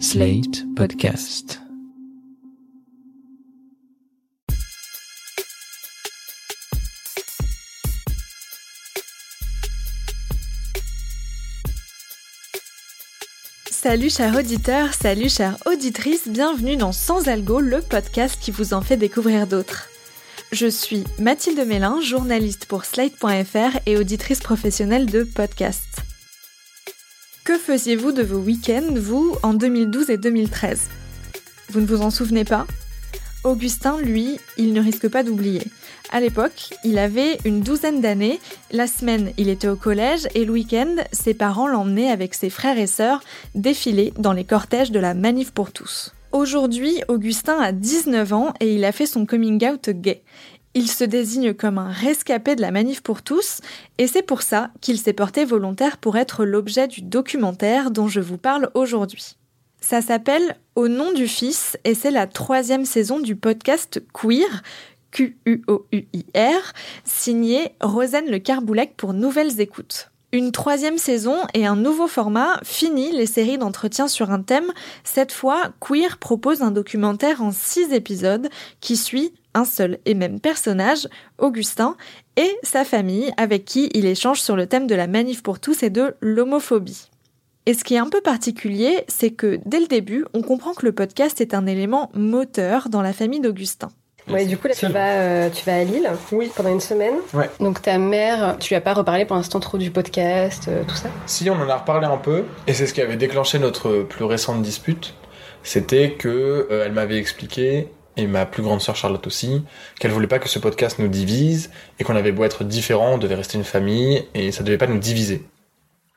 Slate Podcast. Salut chers auditeurs, salut chères auditrices, bienvenue dans Sans Algo, le podcast qui vous en fait découvrir d'autres. Je suis Mathilde Mélin, journaliste pour Slate.fr et auditrice professionnelle de podcasts. Que faisiez-vous de vos week-ends, vous, en 2012 et 2013 Vous ne vous en souvenez pas? Augustin, lui, il ne risque pas d'oublier. À l'époque, il avait une douzaine d'années, la semaine, il était au collège et le week-end, ses parents l'emmenaient avec ses frères et sœurs défiler dans les cortèges de la Manif pour tous. Aujourd'hui, Augustin a 19 ans et il a fait son coming out gay. Il se désigne comme un rescapé de la manif pour tous, et c'est pour ça qu'il s'est porté volontaire pour être l'objet du documentaire dont je vous parle aujourd'hui. Ça s'appelle Au nom du Fils, et c'est la troisième saison du podcast Queer, Q-U-O-U-I-R, signé Rosanne Le Carboulec pour Nouvelles Écoutes. Une troisième saison et un nouveau format finit les séries d'entretiens sur un thème. Cette fois, Queer propose un documentaire en six épisodes qui suit un seul et même personnage, Augustin, et sa famille avec qui il échange sur le thème de la manif pour tous et de l'homophobie. Et ce qui est un peu particulier, c'est que dès le début, on comprend que le podcast est un élément moteur dans la famille d'Augustin. Ouais, du coup, là, tu vas, euh, tu vas à Lille Oui. pendant une semaine. Ouais. Donc, ta mère, tu lui as pas reparlé pour l'instant trop du podcast, euh, tout ça? Si, on en a reparlé un peu, et c'est ce qui avait déclenché notre plus récente dispute. C'était que euh, elle m'avait expliqué, et ma plus grande sœur Charlotte aussi, qu'elle voulait pas que ce podcast nous divise, et qu'on avait beau être différents, on devait rester une famille, et ça devait pas nous diviser.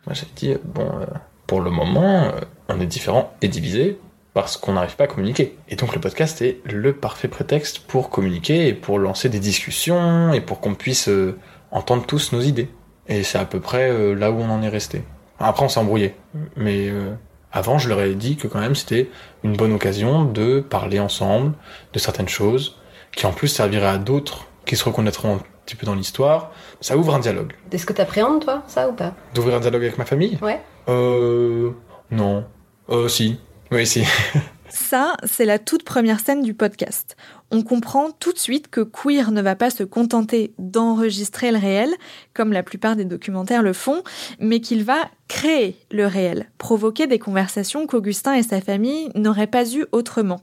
Moi, j'ai dit, bon, euh, pour le moment, euh, on est différents et divisés, parce qu'on n'arrive pas à communiquer. Et donc le podcast est le parfait prétexte pour communiquer et pour lancer des discussions et pour qu'on puisse euh, entendre tous nos idées. Et c'est à peu près euh, là où on en est resté. Après on s'est embrouillé, mais euh, avant je leur ai dit que quand même c'était une bonne occasion de parler ensemble de certaines choses qui en plus serviraient à d'autres qui se reconnaîtront un petit peu dans l'histoire. Ça ouvre un dialogue. Est-ce que t'appréhendes, toi, ça ou pas? D'ouvrir un dialogue avec ma famille? Ouais. Euh... Non. Euh, si. Oui, si. Ça, c'est la toute première scène du podcast. On comprend tout de suite que Queer ne va pas se contenter d'enregistrer le réel, comme la plupart des documentaires le font, mais qu'il va créer le réel, provoquer des conversations qu'Augustin et sa famille n'auraient pas eues autrement.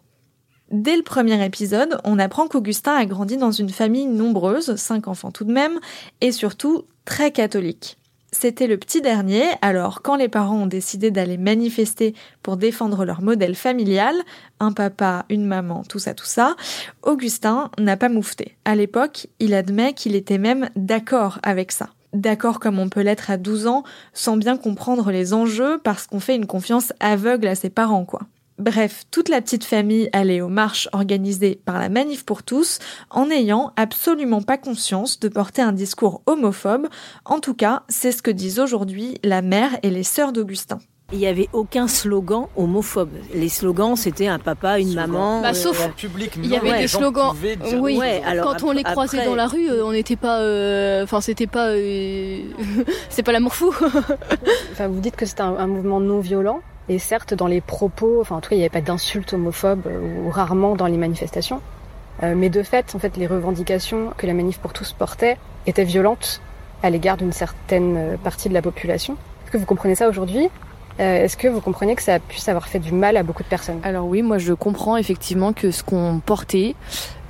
Dès le premier épisode, on apprend qu'Augustin a grandi dans une famille nombreuse, cinq enfants tout de même, et surtout très catholique. C'était le petit dernier, alors quand les parents ont décidé d'aller manifester pour défendre leur modèle familial, un papa, une maman, tout ça, tout ça, Augustin n'a pas moufté. À l'époque, il admet qu'il était même d'accord avec ça. D'accord comme on peut l'être à 12 ans, sans bien comprendre les enjeux parce qu'on fait une confiance aveugle à ses parents, quoi. Bref, toute la petite famille allait aux marches organisées par la Manif pour tous en n'ayant absolument pas conscience de porter un discours homophobe. En tout cas, c'est ce que disent aujourd'hui la mère et les sœurs d'Augustin. Il n'y avait aucun slogan homophobe. Les slogans, c'était un papa, une maman. Bah, euh, sauf- public, Il y avait Ouais, des slogans. Oui, Ouais, alors quand on les croisait après- dans la rue, euh, on n'était pas. euh, Enfin, c'était pas. euh, c'est pas l'amour fou. Enfin, vous dites que c'est un, un mouvement non violent. Et certes, dans les propos, enfin, en tout cas, il n'y avait pas d'insultes homophobes, euh, ou rarement dans les manifestations. Euh, mais de fait, en fait, les revendications que la manif pour tous portait étaient violentes à l'égard d'une certaine euh, partie de la population. Est-ce que vous comprenez ça aujourd'hui? Euh, Est-ce que vous comprenez que ça puisse avoir fait du mal à beaucoup de personnes? Alors oui, moi je comprends effectivement que ce qu'on portait,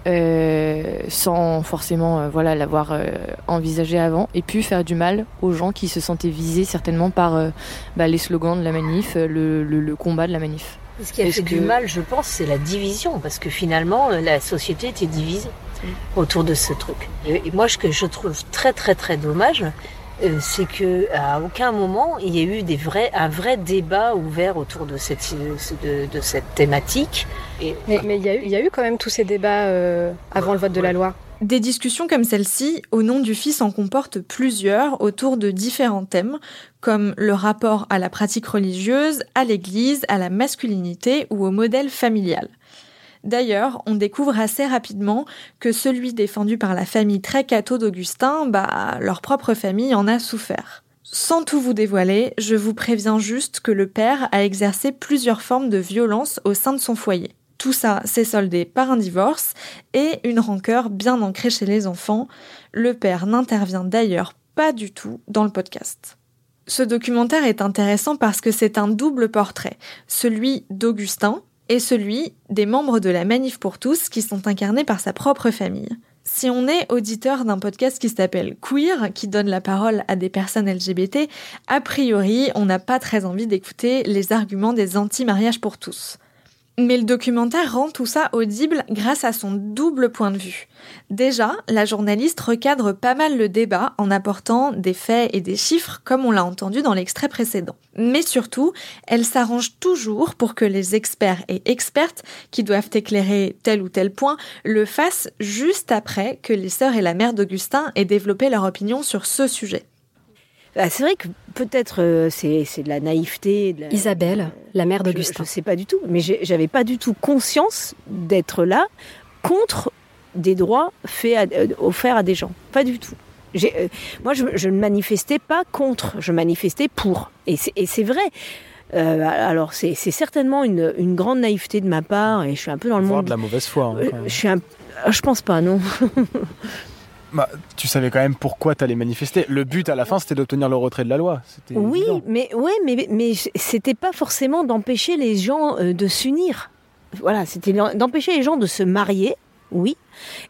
euh, sans forcément euh, voilà l'avoir euh, envisagé avant, ait pu faire du mal aux gens qui se sentaient visés certainement par euh, bah, les slogans de la manif, euh, le, le- le combat de la manif. Ce qui a fait du mal, je pense, c'est la division, parce que finalement, la société était divisée autour de ce truc. Et, et moi, ce que je trouve très très très dommage, euh, c'est que à aucun moment il y a eu des vrais, un vrai débat ouvert autour de cette de, de cette thématique. Et Mais mais il y, a eu- il y a eu quand même tous ces débats euh, avant le vote de la loi. Des discussions comme celle-ci, au nom du Fils, en comportent plusieurs autour de différents thèmes, comme le rapport à la pratique religieuse, à l'Église, à la masculinité ou au modèle familial. D'ailleurs, on découvre assez rapidement que celui défendu par la famille très d'Augustin, bah, leur propre famille en a souffert. Sans tout vous dévoiler, je vous préviens juste que le père a exercé plusieurs formes de violence au sein de son foyer. Tout ça s'est soldé par un divorce et une rancœur bien ancrée chez les enfants. Le père n'intervient d'ailleurs pas du tout dans le podcast. Ce documentaire est intéressant parce que c'est un double portrait, celui d'Augustin et celui des membres de la Manif pour tous qui sont incarnés par sa propre famille. Si on est auditeur d'un podcast qui s'appelle Queer, qui donne la parole à des personnes LGBT, a priori, on n'a pas très envie d'écouter les arguments des anti-mariages pour tous. Mais le documentaire rend tout ça audible grâce à son double point de vue. Déjà, la journaliste recadre pas mal le débat en apportant des faits et des chiffres comme on l'a entendu dans l'extrait précédent. Mais surtout, elle s'arrange toujours pour que les experts et expertes qui doivent éclairer tel ou tel point le fassent juste après que les sœurs et la mère d'Augustin aient développé leur opinion sur ce sujet. Bah, c'est vrai que peut-être euh, c'est, de la naïveté. Isabelle, la mère d'Augustin. Je ne sais pas du tout, mais j'avais pas du tout conscience d'être là contre des droits faits euh, offerts à des gens. Pas du tout. Euh, moi, je, ne manifestais pas contre, je manifestais pour. Et c'est, vrai. alors, c'est, certainement une, grande naïveté de ma part, et je suis un peu dans le monde. de la mauvaise foi. Hein, je suis un, je pense pas, non. Bah, tu savais quand même pourquoi tu allais manifester. Le but à la fin, c'était d'obtenir le retrait de la loi. Oui, mais ouais, mais mais c'était pas forcément d'empêcher les gens euh, de s'unir. Voilà, c'était d'empêcher les gens de se marier. Oui.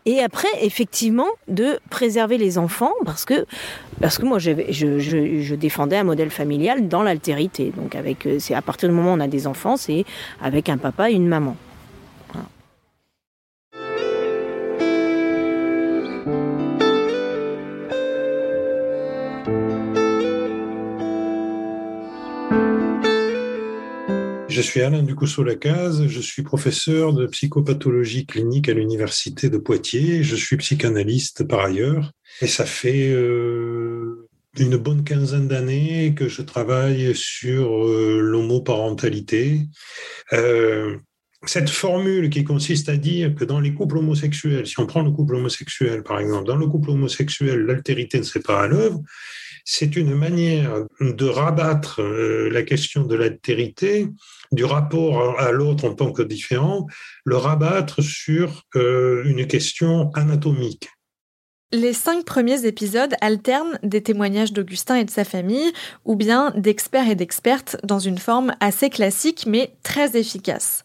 Et après, effectivement, de préserver les enfants parce que parce que moi, je, je, je défendais un modèle familial dans l'altérité. Donc, avec euh, c'est à partir du moment où on a des enfants, c'est avec un papa et une maman. Je suis Alain Ducousseau-Lacaze, je suis professeur de psychopathologie clinique à l'Université de Poitiers. Je suis psychanalyste par ailleurs. Et ça fait euh, une bonne quinzaine d'années que je travaille sur euh, l'homoparentalité. Euh, cette formule qui consiste à dire que dans les couples homosexuels, si on prend le couple homosexuel par exemple, dans le couple homosexuel, l'altérité ne serait pas à l'œuvre, c'est une manière de rabattre la question de l'altérité du rapport à l'autre en tant que différent, le rabattre sur euh, une question anatomique. Les cinq premiers épisodes alternent des témoignages d'Augustin et de sa famille, ou bien d'experts et d'expertes dans une forme assez classique mais très efficace.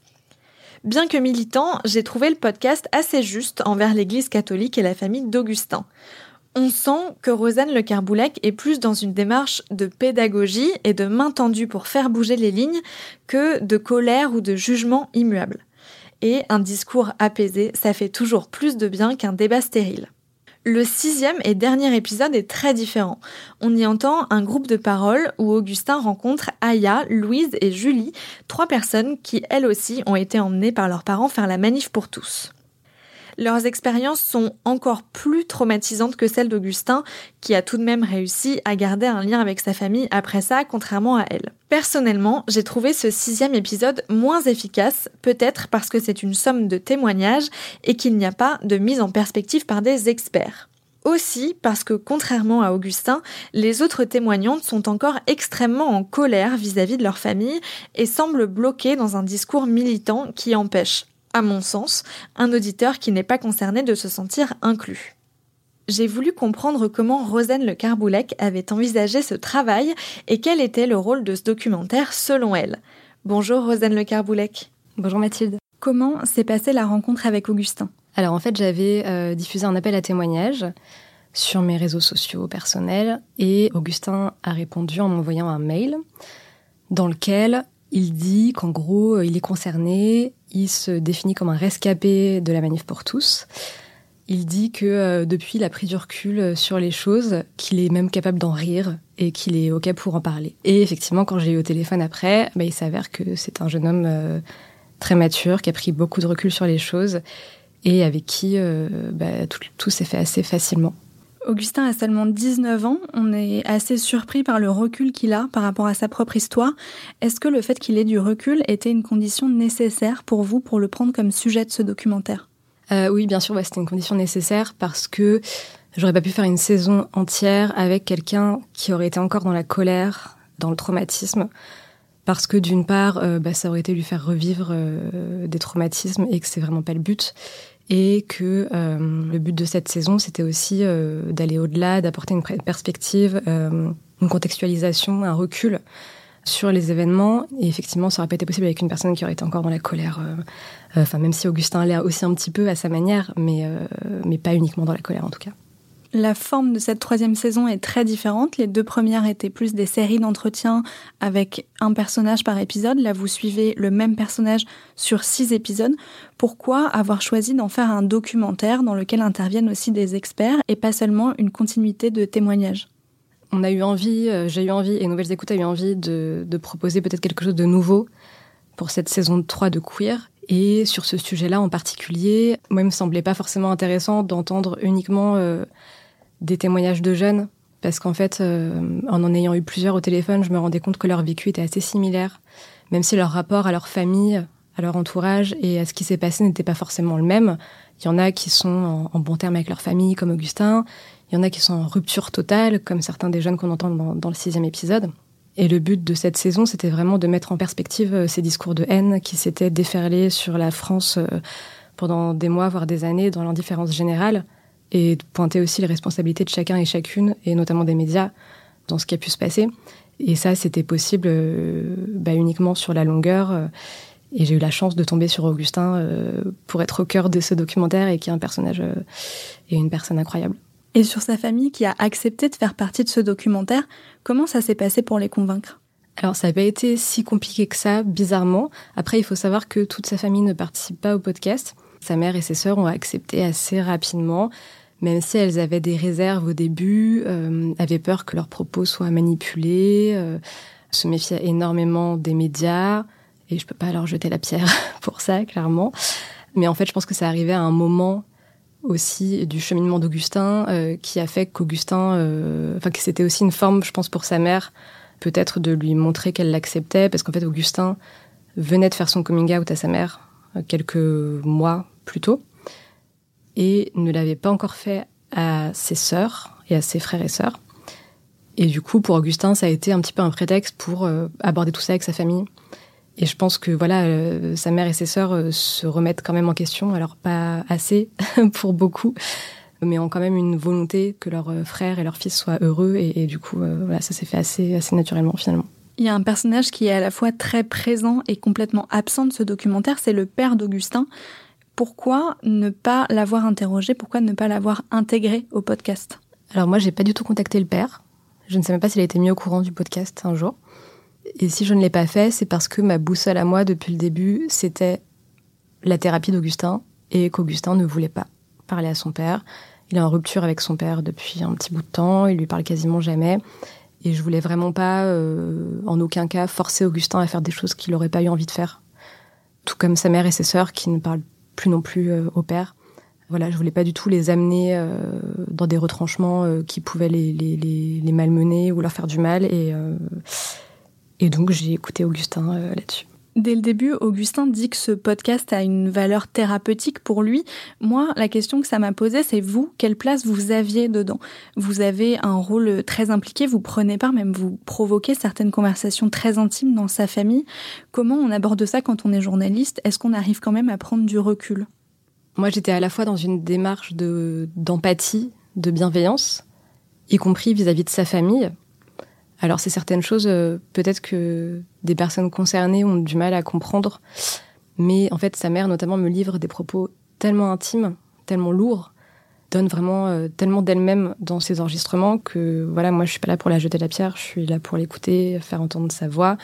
Bien que militant, j'ai trouvé le podcast assez juste envers l'Église catholique et la famille d'Augustin on sent que Rosanne Le Carboulec est plus dans une démarche de pédagogie et de main tendue pour faire bouger les lignes que de colère ou de jugement immuable. Et un discours apaisé, ça fait toujours plus de bien qu'un débat stérile. Le sixième et dernier épisode est très différent. On y entend un groupe de paroles où Augustin rencontre Aya, Louise et Julie, trois personnes qui elles aussi ont été emmenées par leurs parents faire la manif pour tous. Leurs expériences sont encore plus traumatisantes que celles d'Augustin, qui a tout de même réussi à garder un lien avec sa famille après ça, contrairement à elle. Personnellement, j'ai trouvé ce sixième épisode moins efficace, peut-être parce que c'est une somme de témoignages et qu'il n'y a pas de mise en perspective par des experts. Aussi parce que, contrairement à Augustin, les autres témoignantes sont encore extrêmement en colère vis-à-vis de leur famille et semblent bloquées dans un discours militant qui empêche à mon sens, un auditeur qui n'est pas concerné de se sentir inclus. J'ai voulu comprendre comment Rosanne Le Carboulec avait envisagé ce travail et quel était le rôle de ce documentaire selon elle. Bonjour Rosanne Le Carboulec. Bonjour Mathilde. Comment s'est passée la rencontre avec Augustin? Alors en fait, j'avais euh, diffusé un appel à témoignage sur mes réseaux sociaux personnels et Augustin a répondu en m'envoyant un mail dans lequel il dit qu'en gros, euh, il est concerné, il se définit comme un rescapé de la manif pour tous. Il dit que euh, depuis, il a pris du recul euh, sur les choses, qu'il est même capable d'en rire et qu'il est OK pour en parler. Et effectivement, quand j'ai eu au téléphone après, bah, il s'avère que c'est un jeune homme très mature, qui a pris beaucoup de recul sur les choses et avec qui bah, tout s'est fait assez facilement. Augustin a seulement 19 ans, on est assez surpris par le recul qu'il a par rapport à sa propre histoire. Est-ce que le fait qu'il ait du recul était une condition nécessaire pour vous pour le prendre comme sujet de ce documentaire? Euh, Oui, bien sûr, c'était une condition nécessaire parce que J'aurais pas pu faire une saison entière avec quelqu'un qui aurait été encore dans la colère, dans le traumatisme, parce que d'une part, euh, bah, ça aurait été lui faire revivre euh, des traumatismes et que c'est vraiment pas le but, et que euh, le but de cette saison, c'était aussi d'aller au-delà, d'apporter une perspective, une contextualisation, un recul sur les événements. Et effectivement, ça aurait pas été possible avec une personne qui aurait été encore dans la colère. Enfin, même si Augustin allait aussi un petit peu à sa manière, mais, mais pas uniquement dans la colère en tout cas. La forme de cette troisième saison est très différente. Les deux premières étaient plus des séries d'entretiens avec un personnage par épisode. Là, vous suivez le même personnage sur six épisodes. Pourquoi avoir choisi d'en faire un documentaire dans lequel interviennent aussi des experts et pas seulement une continuité de témoignages? On a eu envie, euh, j'ai eu envie, et Nouvelles Écoutes a eu envie de, proposer peut-être quelque chose de nouveau pour cette saison 3 de Queer. Et sur ce sujet-là en particulier, moi, il me semblait pas forcément intéressant d'entendre uniquement euh, des témoignages de jeunes, parce qu'en fait, euh, en en ayant eu plusieurs au téléphone, je me rendais compte que leur vécu était assez similaire, même si leur rapport à leur famille, à leur entourage et à ce qui s'est passé n'était pas forcément le même. Il y en a qui sont en, bon terme avec leur famille, comme Augustin. Il y en a qui sont en rupture totale, comme certains des jeunes qu'on entend dans, le sixième épisode. Et le but de cette saison, c'était vraiment de mettre en perspective euh, ces discours de haine qui s'étaient déferlés sur la France euh, pendant des mois, voire des années, dans l'indifférence générale et de pointer aussi les responsabilités de chacun et chacune, et notamment des médias, dans ce qui a pu se passer. Et ça, c'était possible euh, bah, uniquement sur la longueur. Euh, et j'ai eu la chance de tomber sur Augustin euh, pour être au cœur de ce documentaire et qui est un personnage et une personne incroyable. Et sur sa famille qui a accepté de faire partie de ce documentaire, comment ça s'est passé pour les convaincre? Alors ça n'a pas été si compliqué que ça, bizarrement. Après, il faut savoir que toute sa famille ne participe pas au podcast. Sa mère et ses sœurs ont accepté assez rapidement même si elles avaient des réserves au début, euh, avaient peur que leurs propos soient manipulés, euh, se méfiaient énormément des médias, et je peux pas leur jeter la pierre pour ça, clairement. Mais en fait, je pense que ça arrivait à un moment aussi du cheminement d'Augustin euh, qui a fait qu'Augustin, euh, enfin que c'était aussi une forme, je pense, pour sa mère, peut-être de lui montrer qu'elle l'acceptait, parce qu'en fait, Augustin venait de faire son coming out à sa mère quelques mois plus tôt et ne l'avait pas encore fait à ses sœurs et à ses frères et sœurs. Et du coup, pour Augustin, ça a été un petit peu un prétexte pour euh, aborder tout ça avec sa famille. Et je pense que voilà, euh, sa mère et ses sœurs euh, se remettent quand même en question, alors pas assez pour beaucoup, mais ont quand même une volonté que leurs frères et leurs fils soient heureux. Et, et du coup, voilà, ça s'est fait assez, assez naturellement finalement. Il y a un personnage qui est à la fois très présent et complètement absent de ce documentaire, c'est le père d'Augustin pourquoi ne pas l'avoir interrogé? Pourquoi ne pas l'avoir intégré au podcast? Alors moi, j'ai pas du tout contacté le père. Je ne sais même pas s'il a été mis au courant du podcast un jour. Et si je ne l'ai pas fait, c'est parce que ma boussole à moi, depuis le début, c'était la thérapie d'Augustin et qu'Augustin ne voulait pas parler à son père. Il est en rupture avec son père depuis un petit bout de temps, il lui parle quasiment jamais. Et je voulais vraiment pas, euh, en aucun cas, forcer Augustin à faire des choses qu'il n'aurait pas eu envie de faire. Tout comme sa mère et ses sœurs qui ne parlent plus non plus euh, au père. Voilà, je voulais pas du tout les amener euh, dans des retranchements euh, qui pouvaient les, les, les, malmener ou leur faire du mal. Et, et donc j'ai écouté Augustin là-dessus. Dès le début, Augustin dit que ce podcast a une valeur thérapeutique pour lui. Moi, la question que ça m'a posée, c'est vous, quelle place vous aviez dedans? Vous avez un rôle très impliqué, vous prenez part, même vous provoquez certaines conversations très intimes dans sa famille. Comment on aborde ça quand on est journaliste? Est-ce qu'on arrive quand même à prendre du recul? Moi, j'étais à la fois dans une démarche de d'empathie, de bienveillance, y compris vis-à-vis -vis de sa famille, alors c'est certaines choses, euh, peut-être que des personnes concernées ont du mal à comprendre, mais en fait sa mère notamment me livre des propos tellement intimes, tellement lourds, donne vraiment euh, tellement d'elle-même dans ses enregistrements que voilà, moi je suis pas là pour la jeter la pierre, je suis là pour l'écouter, faire entendre sa voix,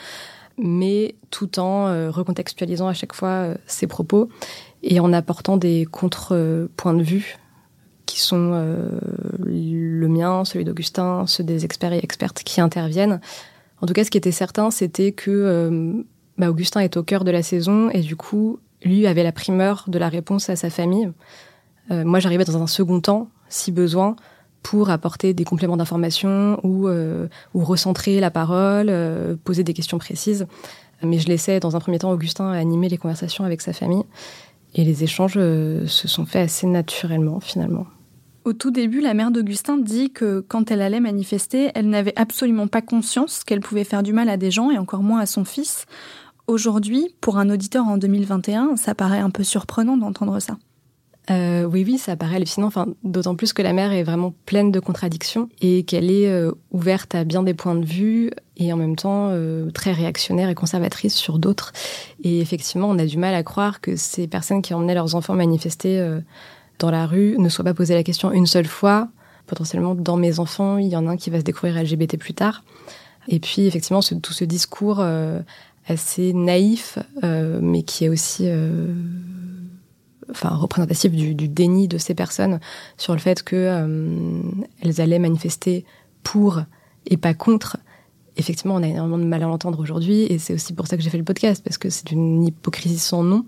mais tout en euh, recontextualisant à chaque fois ses propos et en apportant des contre-points de vue qui sont euh, le mien, celui d'Augustin, ceux des experts et expertes qui interviennent. En tout cas, ce qui était certain, c'était que euh, bah, Augustin est au cœur de la saison et du coup, lui avait la primeur de la réponse à sa famille. Euh, moi, j'arrivais dans un second temps, si besoin, pour apporter des compléments d'information ou, ou recentrer la parole, poser des questions précises. Mais je laissais dans un premier temps Augustin animer les conversations avec sa famille. Et les échanges se sont faits assez naturellement, finalement. Au tout début, la mère d'Augustin dit que quand elle allait manifester, elle n'avait absolument pas conscience qu'elle pouvait faire du mal à des gens et encore moins à son fils. Aujourd'hui, pour un auditeur en 2021, ça paraît un peu surprenant d'entendre ça. Euh, oui, oui, ça paraît hallucinant. Enfin, d'autant plus que la mère est vraiment pleine de contradictions et qu'elle est euh, ouverte à bien des points de vue et en même temps euh, très réactionnaire et conservatrice sur d'autres. Et effectivement, on a du mal à croire que ces personnes qui emmenaient leurs enfants manifester dans la rue ne soient pas posées la question une seule fois. Potentiellement, dans mes enfants, il y en a un qui va se découvrir LGBT plus tard. Et puis, effectivement, tout ce discours assez naïf, mais qui est aussi enfin représentatif du, déni de ces personnes sur le fait que euh, elles allaient manifester pour et pas contre. Effectivement, on a énormément de mal à l'entendre aujourd'hui, et c'est aussi pour ça que j'ai fait le podcast parce que c'est une hypocrisie sans nom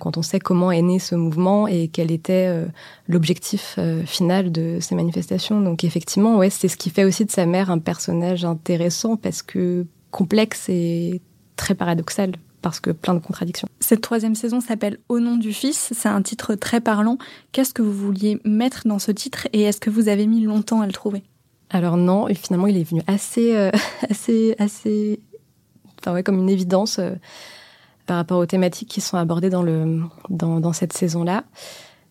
quand on sait comment est né ce mouvement et quel était euh, l'objectif euh, final de ces manifestations. Donc effectivement, ouais, c'est ce qui fait aussi de sa mère un personnage intéressant parce que complexe et très paradoxal parce que plein de contradictions. Cette troisième saison s'appelle Au nom du Fils. C'est un titre très parlant. Qu'est-ce que vous vouliez mettre dans ce titre et est-ce que vous avez mis longtemps à le trouver? Alors non, et finalement il est venu assez, euh, assez, assez, enfin ouais, comme une évidence par rapport aux thématiques qui sont abordées dans le dans, dans cette saison-là.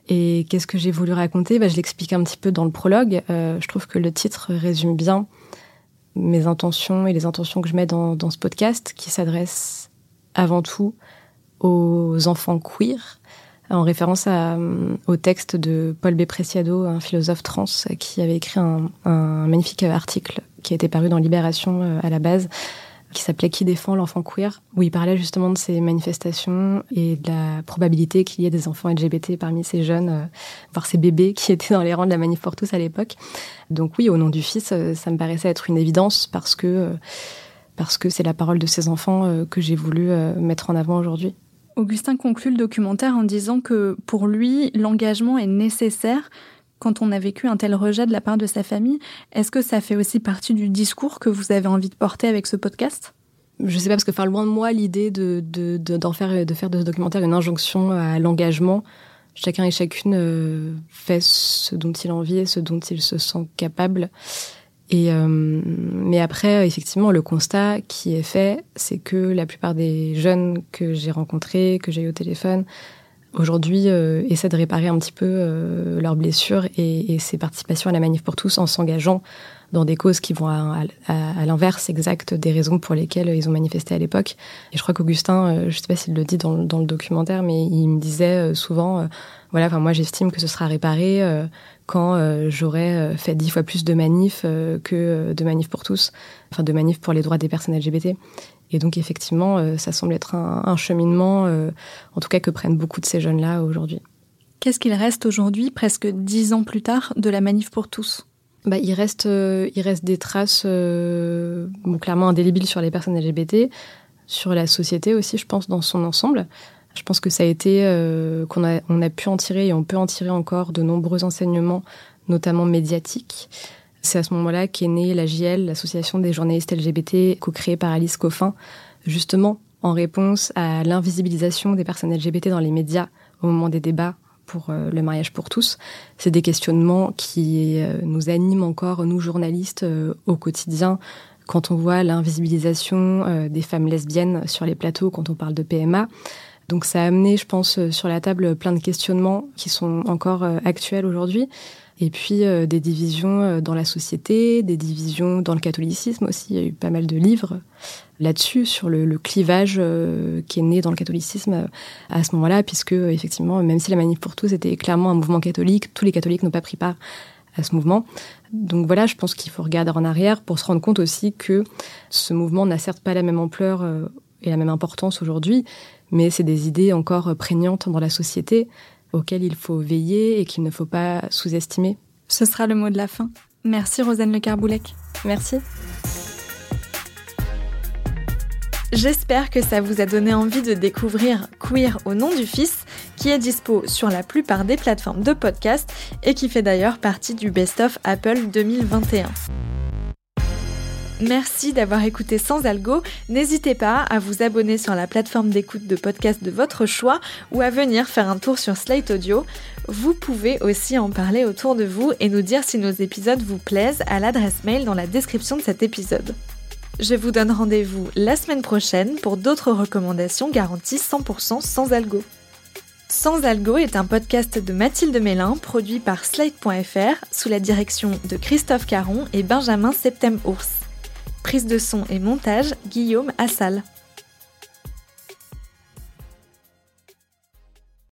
Et qu'est-ce que j'ai voulu raconter? Bah, Je l'explique un petit peu dans le prologue. Euh, je trouve que le titre résume bien mes intentions et les intentions que je mets dans, dans ce podcast qui s'adresse avant tout aux enfants queer, en référence au texte de Paul B. Preciado, un philosophe trans, qui avait écrit un, magnifique article qui a été paru dans Libération euh, à la base, qui s'appelait Qui défend l'enfant queer, où il parlait justement de ces manifestations et de la probabilité qu'il y ait des enfants LGBT parmi ces jeunes, euh, voire ces bébés qui étaient dans les rangs de la manif pour tous à l'époque. Donc oui, au nom du fils, euh, ça me paraissait être une évidence parce que parce que c'est la parole de ces enfants euh, que j'ai voulu euh, mettre en avant aujourd'hui. Augustin conclut le documentaire en disant que pour lui, l'engagement est nécessaire quand on a vécu un tel rejet de la part de sa famille. Est-ce que ça fait aussi partie du discours que vous avez envie de porter avec ce podcast? Je sais pas parce que loin de moi l'idée de faire de ce documentaire une injonction à l'engagement. Chacun et chacune euh, fait ce dont il a envie et ce dont il se sent capable. Euh, mais après, effectivement, le constat qui est fait, c'est que la plupart des jeunes que j'ai rencontrés, que j'ai eu au téléphone, aujourd'hui euh, essaient de réparer un petit peu euh, leurs blessures et, et ses participations à la manif pour tous en s'engageant dans des causes qui vont à, à, à l'inverse exact des raisons pour lesquelles ils ont manifesté à l'époque. Et je crois qu'Augustin, euh, je sais pas s'il le dit dans, dans, le documentaire, mais il me disait souvent, voilà, enfin moi j'estime que ce sera réparé quand euh, euh, fait dix fois plus de manifs euh, que de manifs pour tous, enfin de manifs pour les droits des personnes LGBT. Et donc effectivement, ça semble être un, cheminement, en tout cas que prennent beaucoup de ces jeunes-là aujourd'hui. Qu'est-ce qu'il reste aujourd'hui, presque dix ans plus tard, de la manif pour tous? Bah, il reste, il reste des traces, bon, clairement indélébiles sur les personnes LGBT, sur la société aussi, je pense, dans son ensemble. Je pense que ça a été euh, qu'on a, on a pu en tirer et on peut en tirer encore de nombreux enseignements, notamment médiatiques. C'est à ce moment-là qu'est née la JL, l'association des journalistes LGBT, co-créée par Alice Coffin, justement en réponse à l'invisibilisation des personnes LGBT dans les médias au moment des débats pour euh, le mariage pour tous. C'est des questionnements qui euh, nous animent encore, nous journalistes, au quotidien, quand on voit l'invisibilisation des femmes lesbiennes sur les plateaux, quand on parle de PMA. Donc ça a amené, je pense, euh, sur la table plein de questionnements qui sont encore euh, actuels aujourd'hui. Et puis euh, des divisions dans la société, des divisions dans le catholicisme aussi. Il y a eu pas mal de livres là-dessus sur le, clivage qui est né dans le catholicisme à ce moment-là, puisque effectivement, même si la manif pour tous était clairement un mouvement catholique, tous les catholiques n'ont pas pris part à ce mouvement. Donc voilà, je pense qu'il faut regarder en arrière pour se rendre compte aussi que ce mouvement n'a certes pas la même ampleur et la même importance aujourd'hui, mais c'est des idées encore prégnantes dans la société auxquelles il faut veiller et qu'il ne faut pas sous-estimer. Ce sera le mot de la fin. Merci Rosane Le Carboulec. Merci. J'espère que ça vous a donné envie de découvrir Queer au nom du fils, qui est dispo sur la plupart des plateformes de podcast et qui fait d'ailleurs partie du Best of Apple 2021. Merci d'avoir écouté Sans Algo. N'hésitez pas à vous abonner sur la plateforme d'écoute de podcast de votre choix ou à venir faire un tour sur Slate Audio. Vous pouvez aussi en parler autour de vous et nous dire si nos épisodes vous plaisent à l'adresse mail dans la description de cet épisode. Je vous donne rendez-vous la semaine prochaine pour d'autres recommandations garanties 100% sans algo. Sans Algo est un podcast de Mathilde Mélin produit par Slate.fr sous la direction de Christophe Caron et Benjamin Septem-Ours. Prise de son et montage, Guillaume Assal.